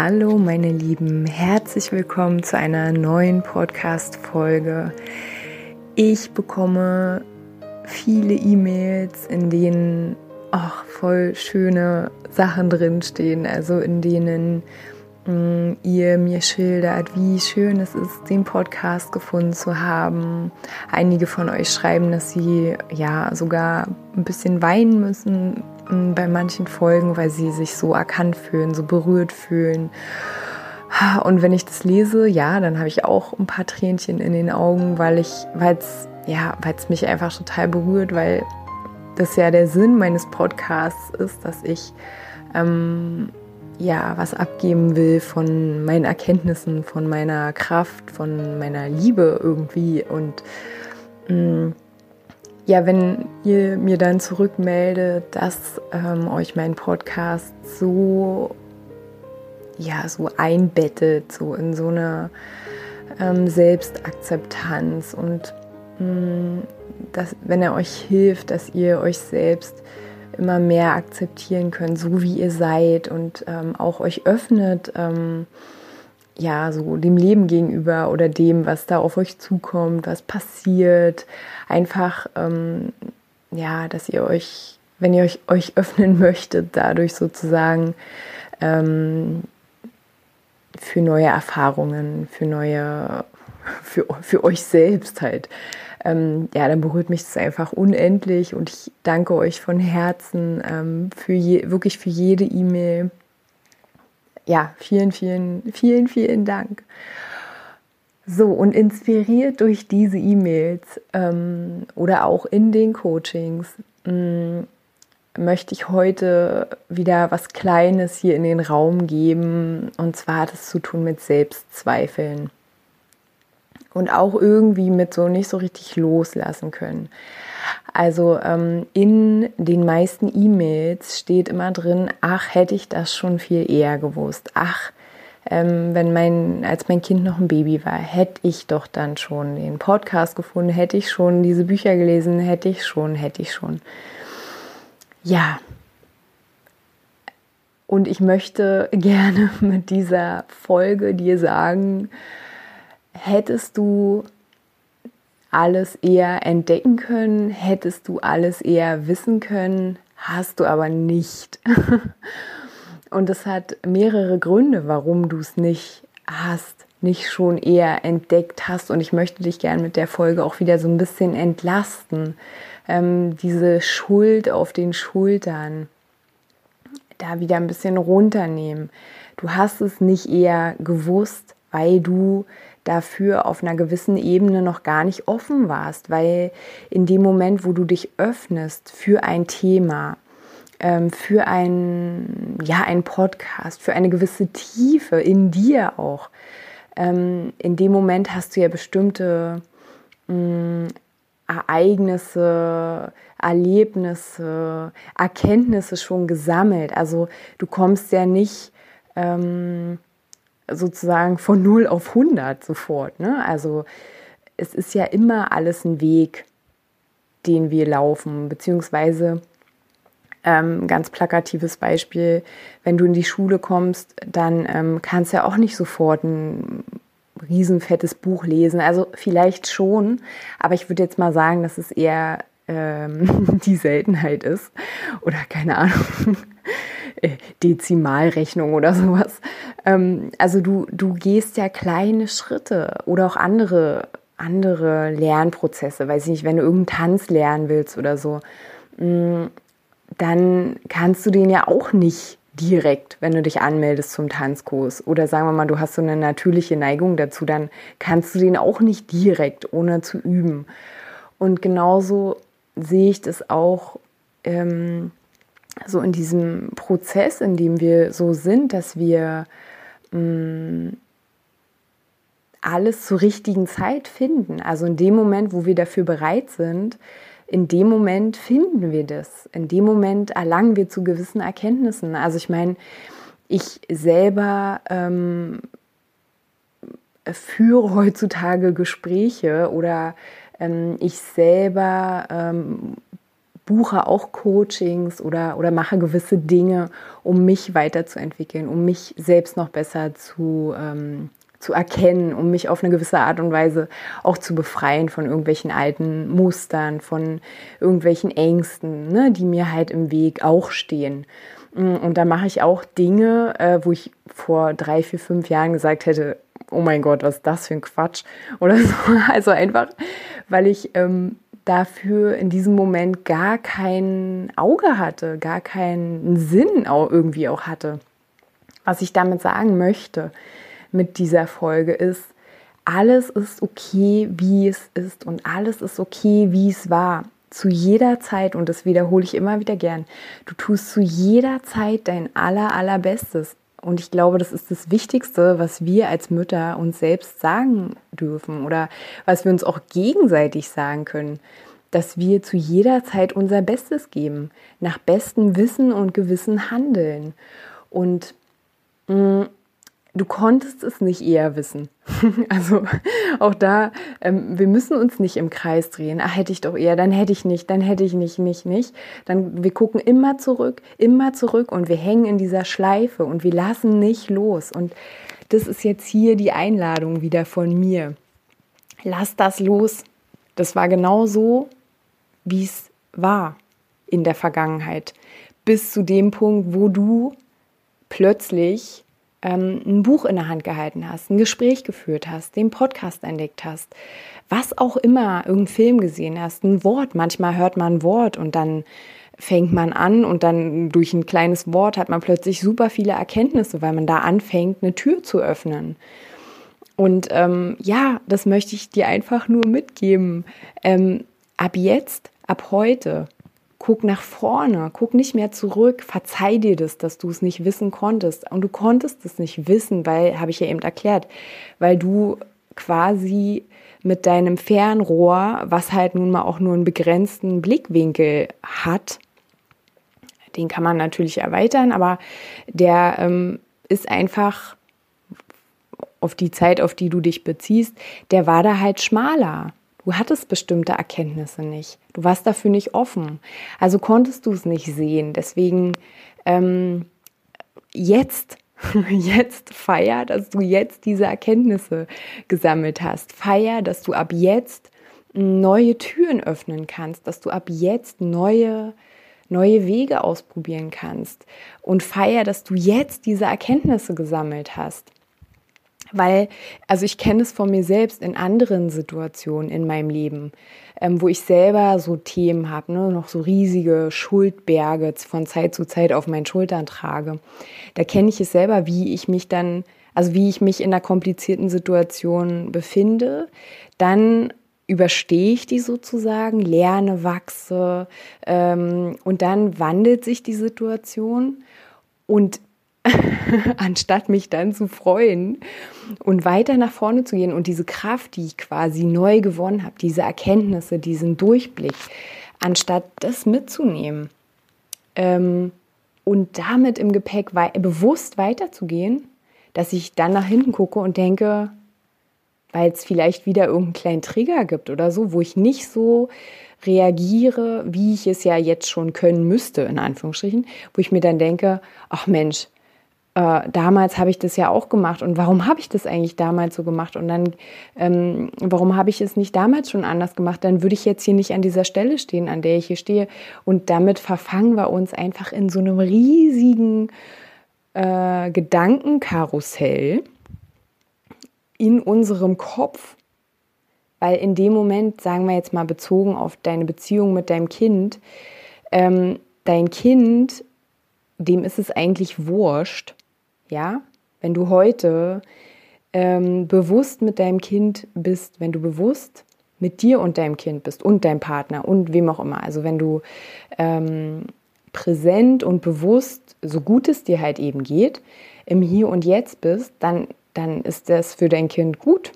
Hallo meine Lieben, herzlich willkommen zu einer neuen Podcast-Folge. Ich bekomme viele E-Mails, in denen auch voll schöne Sachen drinstehen, also in denen mm, ihr mir schildert, wie schön es ist, den Podcast gefunden zu haben. Einige von euch schreiben, dass sie ja sogar ein bisschen weinen müssen, bei manchen Folgen, weil sie sich so erkannt fühlen, so berührt fühlen. Und wenn ich das lese, ja, dann habe ich auch ein paar Tränchen in den Augen, weil ich, weil es, ja, weil es mich einfach total berührt, weil das ja der Sinn meines Podcasts ist, dass ich ähm, ja was abgeben will von meinen Erkenntnissen, von meiner Kraft, von meiner Liebe irgendwie und mh, mm, ja, wenn ihr mir dann zurückmeldet, dass ähm, euch mein Podcast so, ja, so einbettet, so in so eine ähm, Selbstakzeptanz und mh, mm, dass, wenn er euch hilft, dass ihr euch selbst immer mehr akzeptieren könnt, so wie ihr seid und ähm, auch euch öffnet, ähm, ja, so dem Leben gegenüber oder dem, was da auf euch zukommt, was passiert. Einfach, ähm, ja, dass ihr euch, wenn ihr euch, euch öffnen möchtet, dadurch sozusagen ähm, für neue Erfahrungen, für neue, für, für euch selbst halt. Ähm, ja, dann berührt mich das einfach unendlich und ich danke euch von Herzen ähm, für je, wirklich für jede E-Mail ja, vielen, vielen, vielen, vielen Dank. So, und inspiriert durch diese E-Mails ähm, oder auch in den Coachings mh, mm, möchte ich heute wieder was Kleines hier in den Raum geben. Und zwar hat es zu tun mit Selbstzweifeln. Und auch irgendwie mit so nicht so richtig loslassen können. Also ähm, in den meisten E-Mails steht immer drin, ach, hätte ich das schon viel eher gewusst. Ach, ähm, wenn mein, als mein Kind noch ein Baby war, hätte ich doch dann schon den Podcast gefunden, hätte ich schon diese Bücher gelesen, hätte ich schon, hätte ich schon. Ja. Und ich möchte gerne mit dieser Folge dir sagen, hättest du alles eher entdecken können, hättest du alles eher wissen können, hast du aber nicht. Und es hat mehrere Gründe, warum du es nicht hast, nicht schon eher entdeckt hast. Und ich möchte dich gerne mit der Folge auch wieder so ein bisschen entlasten. Ähm, diese Schuld auf den Schultern, da wieder ein bisschen runternehmen. Du hast es nicht eher gewusst, weil du dafür auf einer gewissen Ebene noch gar nicht offen warst, weil in dem Moment, wo du dich öffnest für ein Thema, ähm, für ein, ja, ein Podcast, für eine gewisse Tiefe in dir auch, ähm, in dem Moment hast du ja bestimmte mm, Ereignisse, Erlebnisse, Erkenntnisse schon gesammelt. Also du kommst ja nicht ähm, sozusagen von 0 auf 100 sofort. Ne? Also es ist ja immer alles ein Weg, den wir laufen, beziehungsweise ähm, ganz plakatives Beispiel, wenn du in die Schule kommst, dann ähm, kannst du ja auch nicht sofort ein riesenfettes Buch lesen. Also vielleicht schon, aber ich würde jetzt mal sagen, dass es eher ähm, die Seltenheit ist oder keine Ahnung. Äh, Dezimalrechnung oder sowas. Ähm, also du, du gehst ja kleine Schritte oder auch andere, andere Lernprozesse. Weiß ich nicht, wenn du irgendeinen Tanz lernen willst oder so, mm, dann kannst du den ja auch nicht direkt, wenn du dich anmeldest zum Tanzkurs. Oder sagen wir mal, du hast so eine natürliche Neigung dazu, dann kannst du den auch nicht direkt, ohne zu üben. Und genauso sehe ich das auch ähm, so in diesem Prozess, in dem wir so sind, dass wir mm, alles zur richtigen Zeit finden. Also in dem Moment, wo wir dafür bereit sind, in dem Moment finden wir das. In dem Moment erlangen wir zu gewissen Erkenntnissen. Also ich meine, ich selber ähm, führe heutzutage Gespräche oder ähm, ich selber ähm, buche auch Coachings oder, oder mache gewisse Dinge, um mich weiterzuentwickeln, um mich selbst noch besser zu, ähm, zu erkennen, um mich auf eine gewisse Art und Weise auch zu befreien von irgendwelchen alten Mustern, von irgendwelchen Ängsten, ne, die mir halt im Weg auch stehen. Mm, und da mache ich auch Dinge, äh, wo ich vor drei, vier, fünf Jahren gesagt hätte, oh mein Gott, was ist das für ein Quatsch oder so. Also einfach, weil ich ähm, dafür in diesem Moment gar kein Auge hatte, gar keinen Sinn auch irgendwie auch hatte. Was ich damit sagen möchte mit dieser Folge ist, alles ist okay, wie es ist und alles ist okay, wie es war. Zu jeder Zeit, und das wiederhole ich immer wieder gern, du tust zu jeder Zeit dein aller, allerbestes. Und ich glaube, das ist das Wichtigste, was wir als Mütter uns selbst sagen dürfen oder was wir uns auch gegenseitig sagen können, dass wir zu jeder Zeit unser Bestes geben, nach bestem Wissen und Gewissen handeln. Und mh, mm, du konntest es nicht eher wissen. also auch da, ähm, wir müssen uns nicht im Kreis drehen. Ach, hätte ich doch eher, dann hätte ich nicht, dann hätte ich nicht, nicht, nicht. Dann, wir gucken immer zurück, immer zurück und wir hängen in dieser Schleife und wir lassen nicht los. Und das ist jetzt hier die Einladung wieder von mir. Lass das los. Das war genau so, wie es war in der Vergangenheit. Bis zu dem Punkt, wo du plötzlich ähm, ein Buch in der Hand gehalten hast, ein Gespräch geführt hast, den Podcast entdeckt hast, was auch immer, irgendeinen Film gesehen hast, ein Wort. Manchmal hört man ein Wort und dann fängt man an und dann durch ein kleines Wort hat man plötzlich super viele Erkenntnisse, weil man da anfängt, eine Tür zu öffnen. Und ähm, ja, das möchte ich dir einfach nur mitgeben. Ähm, ab jetzt, ab heute, Guck nach vorne, guck nicht mehr zurück, verzeih dir das, dass du es nicht wissen konntest. Und du konntest es nicht wissen, weil, habe ich ja eben erklärt, weil du quasi mit deinem Fernrohr, was halt nun mal auch nur einen begrenzten Blickwinkel hat, den kann man natürlich erweitern, aber der ähm, ist einfach auf die Zeit, auf die du dich beziehst, der war da halt schmaler. Du hattest bestimmte Erkenntnisse nicht. Du warst dafür nicht offen. Also konntest du es nicht sehen. Deswegen ähm, jetzt, jetzt feier, dass du jetzt diese Erkenntnisse gesammelt hast. Feier, dass du ab jetzt neue Türen öffnen kannst, dass du ab jetzt neue neue Wege ausprobieren kannst und feier, dass du jetzt diese Erkenntnisse gesammelt hast. Weil, also ich kenne es von mir selbst in anderen Situationen in meinem Leben, ähm, wo ich selber so Themen habe, ne, noch so riesige Schuldberge von Zeit zu Zeit auf meinen Schultern trage. Da kenne ich es selber, wie ich mich dann, also wie ich mich in einer komplizierten Situation befinde, dann überstehe ich die sozusagen, lerne, wachse ähm, und dann wandelt sich die Situation und anstatt mich dann zu freuen und weiter nach vorne zu gehen und diese Kraft, die ich quasi neu gewonnen habe, diese Erkenntnisse, diesen Durchblick, anstatt das mitzunehmen ähm, und damit im Gepäck wei bewusst weiterzugehen, dass ich dann nach hinten gucke und denke, weil es vielleicht wieder irgendeinen kleinen Trigger gibt oder so, wo ich nicht so reagiere, wie ich es ja jetzt schon können müsste, in Anführungsstrichen, wo ich mir dann denke, ach Mensch, äh, damals habe ich das ja auch gemacht. Und warum habe ich das eigentlich damals so gemacht? Und dann, ähm, warum habe ich es nicht damals schon anders gemacht, dann würde ich jetzt hier nicht an dieser Stelle stehen, an der ich hier stehe. Und damit verfangen wir uns einfach in so einem riesigen äh, Gedankenkarussell in unserem Kopf, weil in dem Moment, sagen wir jetzt mal bezogen auf deine Beziehung mit deinem Kind, ähm, dein Kind, dem ist es eigentlich wurscht, ja, wenn du heute ähm, bewusst mit deinem Kind bist, wenn du bewusst mit dir und deinem Kind bist und deinem Partner und wem auch immer, also wenn du ähm, präsent und bewusst, so gut es dir halt eben geht, im Hier und Jetzt bist, dann, dann ist das für dein Kind gut.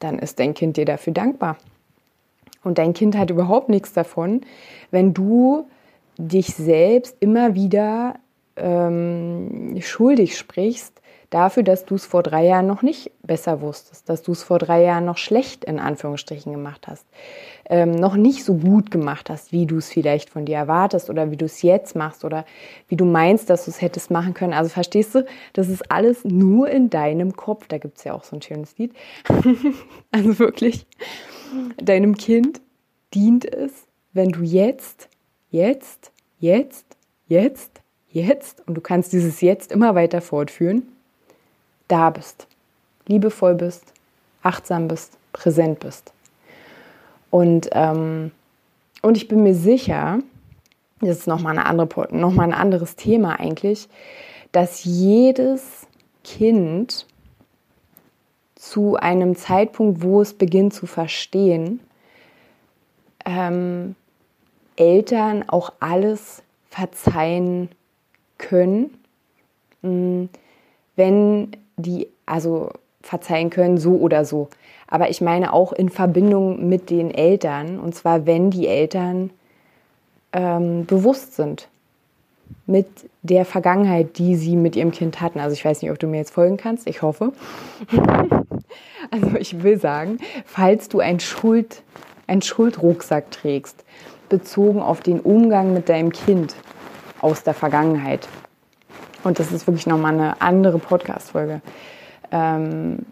dann ist dein Kind dir dafür dankbar. Und dein Kind hat überhaupt nichts davon, wenn du dich selbst immer wieder ähm, schuldig sprichst dafür, dass du es vor drei Jahren noch nicht besser wusstest, dass du es vor drei Jahren noch schlecht in Anführungsstrichen gemacht hast, ähm, noch nicht so gut gemacht hast, wie du es vielleicht von dir erwartest oder wie du es jetzt machst oder wie du meinst, dass du es hättest machen können. Also verstehst du, das ist alles nur in deinem Kopf. Da gibt es ja auch so ein schönes Lied. also wirklich, deinem Kind dient es, wenn du jetzt, jetzt, jetzt, jetzt, jetzt und du kannst dieses Jetzt immer weiter fortführen da bist, liebevoll bist, achtsam bist, präsent bist. Und, ähm, und ich bin mir sicher, das ist nochmal, eine andere, nochmal ein anderes Thema eigentlich, dass jedes Kind zu einem Zeitpunkt, wo es beginnt zu verstehen, ähm, Eltern auch alles verzeihen können, mm, wenn die also verzeihen können, so oder so. Aber ich meine auch in Verbindung mit den Eltern, und zwar wenn die Eltern ähm, bewusst sind mit der Vergangenheit, die sie mit ihrem Kind hatten. Also ich weiß nicht, ob du mir jetzt folgen kannst, ich hoffe. also ich will sagen, falls du ein Schuld, einen Schuldrucksack trägst, bezogen auf den Umgang mit deinem Kind aus der Vergangenheit, und das ist wirklich nochmal eine andere Podcast-Folge. Ähm,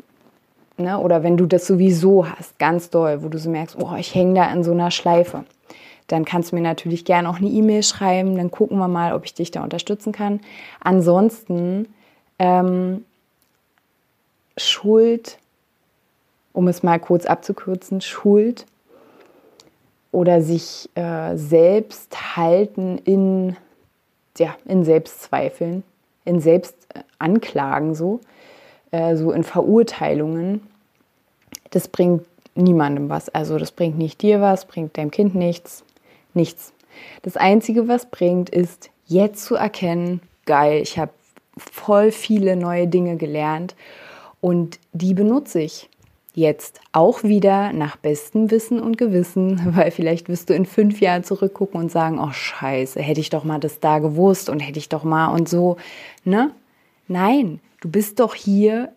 ne? Oder wenn du das sowieso hast, ganz doll, wo du so merkst, oh, ich hänge da in so einer Schleife, dann kannst du mir natürlich gerne auch eine E-Mail schreiben. Dann gucken wir mal, ob ich dich da unterstützen kann. Ansonsten ähm, Schuld, um es mal kurz abzukürzen, Schuld oder sich äh, selbst halten in, ja, in Selbstzweifeln in Selbstanklagen so, äh, so in Verurteilungen, das bringt niemandem was. Also das bringt nicht dir was, bringt deinem Kind nichts, nichts. Das Einzige, was bringt, ist jetzt zu erkennen, geil, ich habe voll viele neue Dinge gelernt und die benutze ich jetzt auch wieder nach bestem Wissen und Gewissen, weil vielleicht wirst du in fünf Jahren zurückgucken und sagen, oh scheiße, hätte ich doch mal das da gewusst und hätte ich doch mal und so, ne? Nein, du bist doch hier,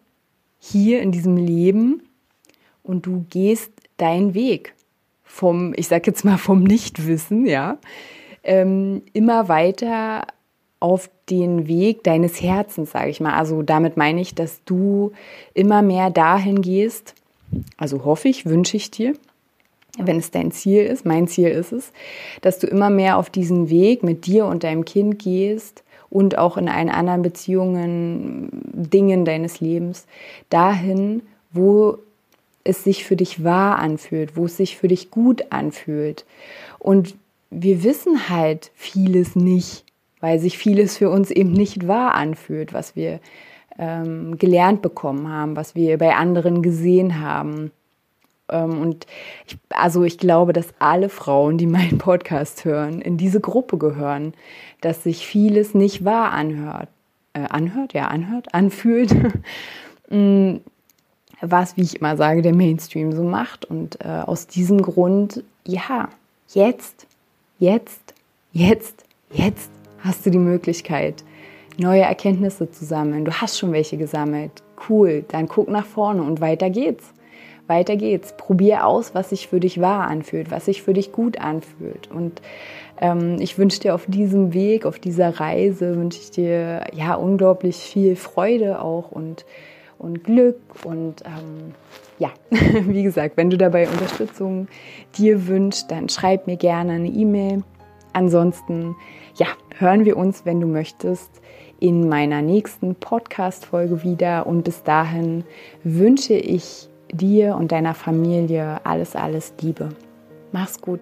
hier in diesem Leben und du gehst deinen Weg vom, ich sag jetzt mal vom Nichtwissen, ja, ähm, immer weiter auf den Weg deines Herzens, sage ich mal. Also damit meine ich, dass du immer mehr dahin gehst, also hoffe ich, wünsche ich dir, wenn es dein Ziel ist, mein Ziel ist es, dass du immer mehr auf diesen Weg mit dir und deinem Kind gehst und auch in allen anderen Beziehungen, Dingen deines Lebens, dahin, wo es sich für dich wahr anfühlt, wo es sich für dich gut anfühlt. Und wir wissen halt vieles nicht, weil sich vieles für uns eben nicht wahr anfühlt, was wir ähm, gelernt bekommen haben, was wir bei anderen gesehen haben. Ähm, und ich, also ich glaube, dass alle Frauen, die meinen Podcast hören, in diese Gruppe gehören, dass sich vieles nicht wahr anhört. Äh, anhört, ja, anhört, anfühlt. Mm, was, wie ich immer sage, der Mainstream so macht. Und äh, aus diesem Grund, ja, jetzt, jetzt, jetzt, jetzt hast du die Möglichkeit, neue Erkenntnisse zu sammeln. Du hast schon welche gesammelt. Cool, dann guck nach vorne und weiter geht's. Weiter geht's. Probier aus, was sich für dich wahr anfühlt, was sich für dich gut anfühlt. Und ähm, ich wünsche dir auf diesem Weg, auf dieser Reise, wünsche ich dir ja unglaublich viel Freude auch und, und Glück. Und ähm, ja, wie gesagt, wenn du dabei Unterstützung dir wünschst, dann schreib mir gerne eine E-Mail. Ansonsten, ja, hören wir uns, wenn du möchtest, in meiner nächsten Podcast-Folge wieder. Und bis dahin wünsche ich dir und deiner Familie alles, alles Liebe. Mach's gut.